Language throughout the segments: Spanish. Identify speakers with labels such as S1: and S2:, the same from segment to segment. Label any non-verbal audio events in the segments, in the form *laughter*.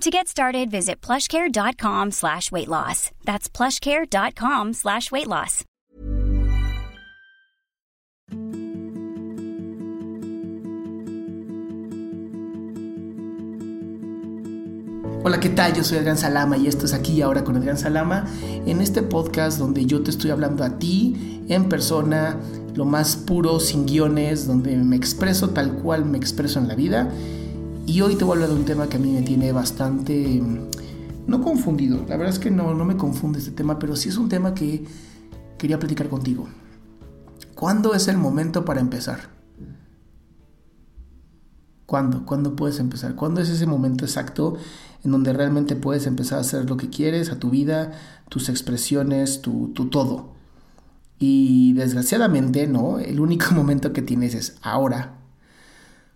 S1: To get started, visit plushcare.com slash weight loss. That's plushcare.com slash weight loss.
S2: Hola, ¿qué tal? Yo soy Adrián Salama y esto es aquí ahora con Adrián Salama, en este podcast donde yo te estoy hablando a ti en persona, lo más puro, sin guiones, donde me expreso tal cual me expreso en la vida. Y hoy te voy a hablar de un tema que a mí me tiene bastante, no confundido, la verdad es que no, no me confunde este tema, pero sí es un tema que quería platicar contigo. ¿Cuándo es el momento para empezar? ¿Cuándo? ¿Cuándo puedes empezar? ¿Cuándo es ese momento exacto en donde realmente puedes empezar a hacer lo que quieres, a tu vida, tus expresiones, tu, tu todo? Y desgraciadamente, ¿no? El único *laughs* momento que tienes es ahora.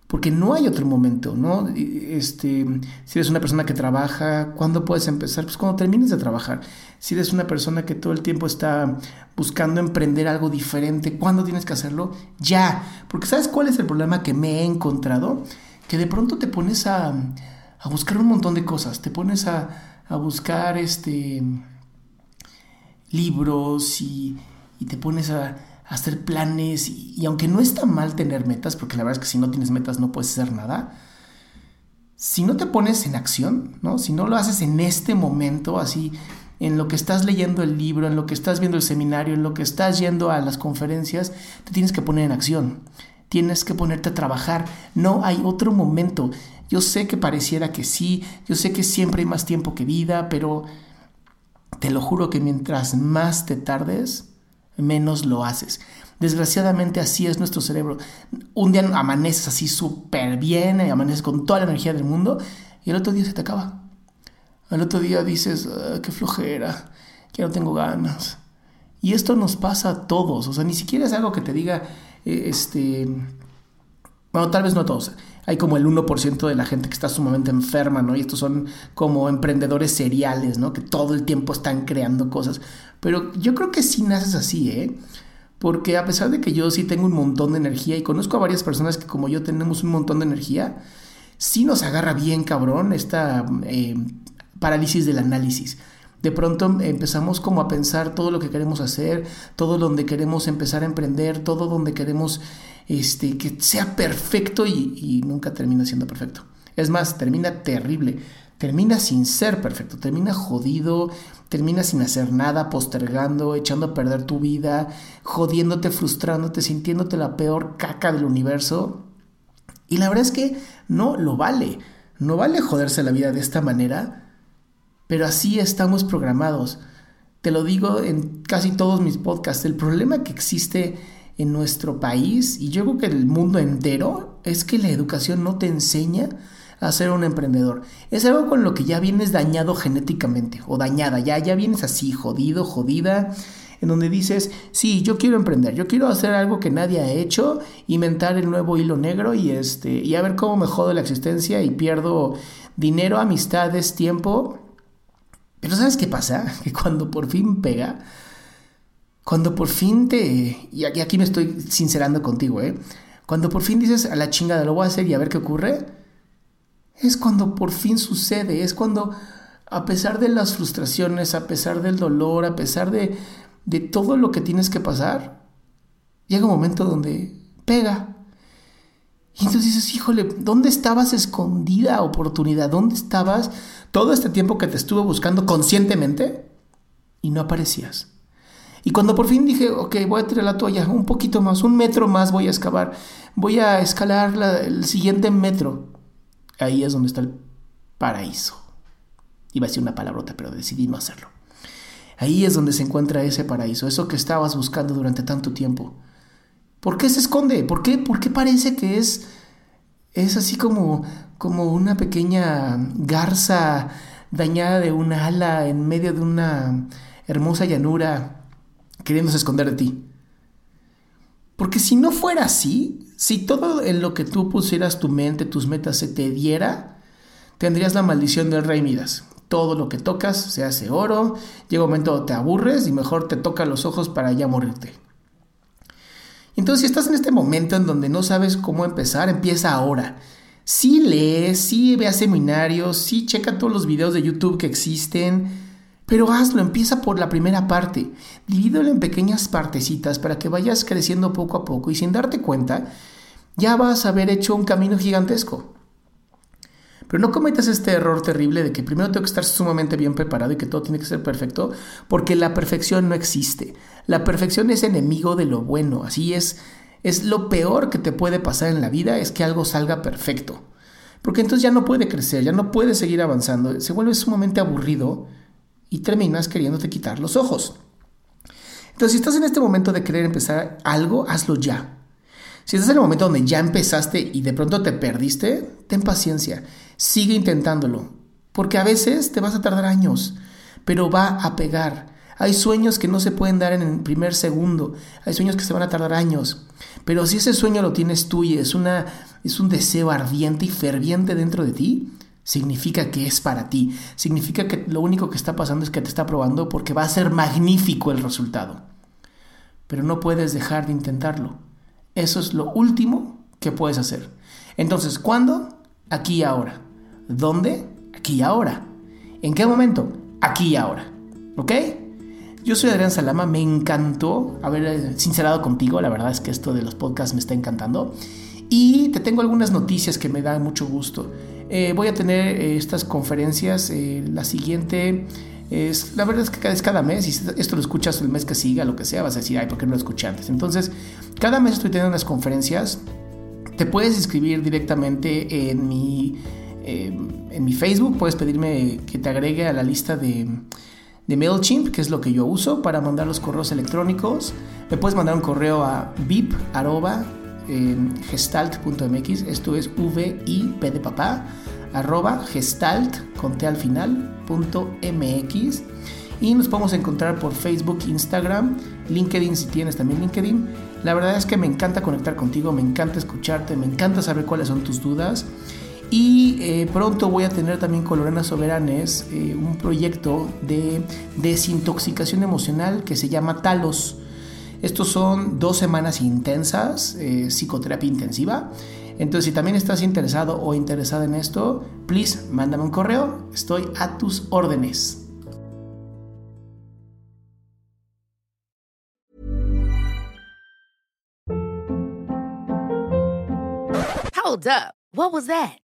S2: Porque no hay otro momento, ¿no? Este, si eres una persona que trabaja, ¿cuándo puedes empezar? Pues cuando termines de trabajar. Si eres una persona que todo el tiempo está buscando emprender algo diferente, ¿cuándo tienes que hacerlo? Ya. Porque ¿sabes cuál es el problema que me he encontrado? Que de pronto te pones a, a buscar un montón de cosas. Te pones a, a buscar este, libros y, y te pones a hacer planes y, aunque no está mal tener metas, porque la verdad es que si no tienes metas no puedes hacer nada, si no te pones en acción, ¿no? si no lo haces en este momento, así, en lo que estás leyendo el libro, en lo que estás viendo el seminario, en lo que estás yendo a las conferencias, te tienes que poner en acción, tienes que ponerte a trabajar, no hay otro momento. Yo sé que pareciera que sí, yo sé que siempre hay más tiempo que vida, pero te lo juro que mientras más te tardes, menos lo haces. Desgraciadamente así es nuestro cerebro. Un día amaneces así súper bien, y amaneces con toda la energía del mundo y el otro día se te acaba. Al otro día dices, ah, qué flojera, que no tengo ganas. Y esto nos pasa a todos, o sea, ni siquiera es algo que te diga, eh, este, bueno, tal vez no todos. Hay como el 1% de la gente que está sumamente enferma, ¿no? Y estos son como emprendedores seriales, ¿no? Que todo el tiempo están creando cosas. Pero yo creo que sí naces así, ¿eh? Porque a pesar de que yo sí tengo un montón de energía y conozco a varias personas que como yo tenemos un montón de energía, sí nos agarra bien cabrón esta eh, parálisis del análisis. De pronto empezamos como a pensar todo lo que queremos hacer, todo donde queremos empezar a emprender, todo donde queremos este, que sea perfecto y, y nunca termina siendo perfecto. Es más, termina terrible termina sin ser perfecto, termina jodido, termina sin hacer nada, postergando, echando a perder tu vida, jodiéndote, frustrándote, sintiéndote la peor caca del universo. Y la verdad es que no lo vale, no vale joderse la vida de esta manera, pero así estamos programados. Te lo digo en casi todos mis podcasts, el problema que existe en nuestro país y yo creo que el mundo entero es que la educación no te enseña a ser un emprendedor. Es algo con lo que ya vienes dañado genéticamente o dañada, ya, ya vienes así, jodido, jodida, en donde dices, sí, yo quiero emprender, yo quiero hacer algo que nadie ha hecho, inventar el nuevo hilo negro y, este, y a ver cómo me jodo la existencia y pierdo dinero, amistades, tiempo. Pero ¿sabes qué pasa? *laughs* Que cuando por fin pega, cuando por fin te... Y aquí me estoy sincerando contigo, ¿eh? Cuando por fin dices a la chingada lo voy a hacer y a ver qué ocurre, es cuando por fin sucede, es cuando a pesar de las frustraciones, a pesar del dolor, a pesar de, de todo lo que tienes que pasar, llega un momento donde pega. Y entonces dices, híjole, ¿dónde estabas escondida oportunidad? ¿Dónde estabas todo este tiempo que te estuve buscando conscientemente y no aparecías? Y cuando por fin dije, ok, voy a tirar la toalla, un poquito más, un metro más voy a excavar, voy a escalar el siguiente metro, ahí es donde está el paraíso. Iba a decir una palabrota, pero decidí no hacerlo. Ahí es donde se encuentra ese paraíso, eso que estabas buscando durante tanto tiempo. ¿Por qué se esconde? ¿Por qué, ¿Por qué parece que es, es así como, como una pequeña garza dañada de un ala en medio de una hermosa llanura queriéndose esconder de ti? Porque si no fuera así, si todo en lo que tú pusieras tu mente, tus metas se te diera, tendrías la maldición del rey Midas. Todo lo que tocas se hace oro, llega un momento te aburres y mejor te toca los ojos para ya morirte. Entonces, si estás en este momento en donde no sabes cómo empezar, empieza ahora. Sí lees, sí ve a seminarios, sí checa todos los videos de YouTube que existen, pero hazlo, empieza por la primera parte. Divídelo en pequeñas partecitas para que vayas creciendo poco a poco y sin darte cuenta, ya vas a haber hecho un camino gigantesco. Pero no cometas este error terrible de que primero tengo que estar sumamente bien preparado y que todo tiene que ser perfecto, porque la perfección no existe. La perfección es enemigo de lo bueno, así es. Es lo peor que te puede pasar en la vida, es que algo salga perfecto. Porque entonces ya no puede crecer, ya no puede seguir avanzando, se vuelve sumamente aburrido y terminas queriéndote quitar los ojos. Entonces, si estás en este momento de querer empezar algo, hazlo ya. Si estás en el momento donde ya empezaste y de pronto te perdiste, ten paciencia, sigue intentándolo, porque a veces te vas a tardar años, pero va a pegar. Hay sueños que no se pueden dar en el primer segundo, hay sueños que se van a tardar años, pero si ese sueño lo tienes tú y es, una, es un deseo ardiente y ferviente dentro de ti, significa que es para ti, significa que lo único que está pasando es que te está probando porque va a ser magnífico el resultado, pero no puedes dejar de intentarlo. Eso es lo último que puedes hacer. Entonces, ¿cuándo? Aquí y ahora. ¿Dónde? Aquí y ahora. ¿En qué momento? Aquí y ahora. ¿Ok? Yo soy Adrián Salama, me encantó haber eh, sincerado contigo, la verdad es que esto de los podcasts me está encantando. Y te tengo algunas noticias que me dan mucho gusto. Eh, voy a tener eh, estas conferencias, la siguiente es, la verdad es que es cada mes, y esto lo escuchas el mes que siga, lo que sea, vas a decir, ay, ¿por qué no lo escuché antes? Entonces, cada mes estoy teniendo unas conferencias. Te puedes inscribir directamente en mi, eh, en mi Facebook, puedes pedirme que te agregue a la lista de, de MailChimp, que es lo que yo uso para mandar los correos electrónicos. Me puedes mandar un correo a vip.gestalt.mx, esto es V-I-P de papá, arroba gestalt, con al final. Y nos podemos encontrar por Facebook, Instagram, LinkedIn si tienes también LinkedIn. La verdad es que me encanta conectar contigo, me encanta escucharte, me encanta saber cuáles son tus dudas. Y eh, pronto voy a tener también con Lorena Soberanes eh, un proyecto de desintoxicación emocional que se llama Talos. Estos son dos semanas intensas, eh, psicoterapia intensiva entonces, si también estás interesado o interesada en esto, please mándame un correo. Estoy a tus órdenes.
S3: Hold up. What was that?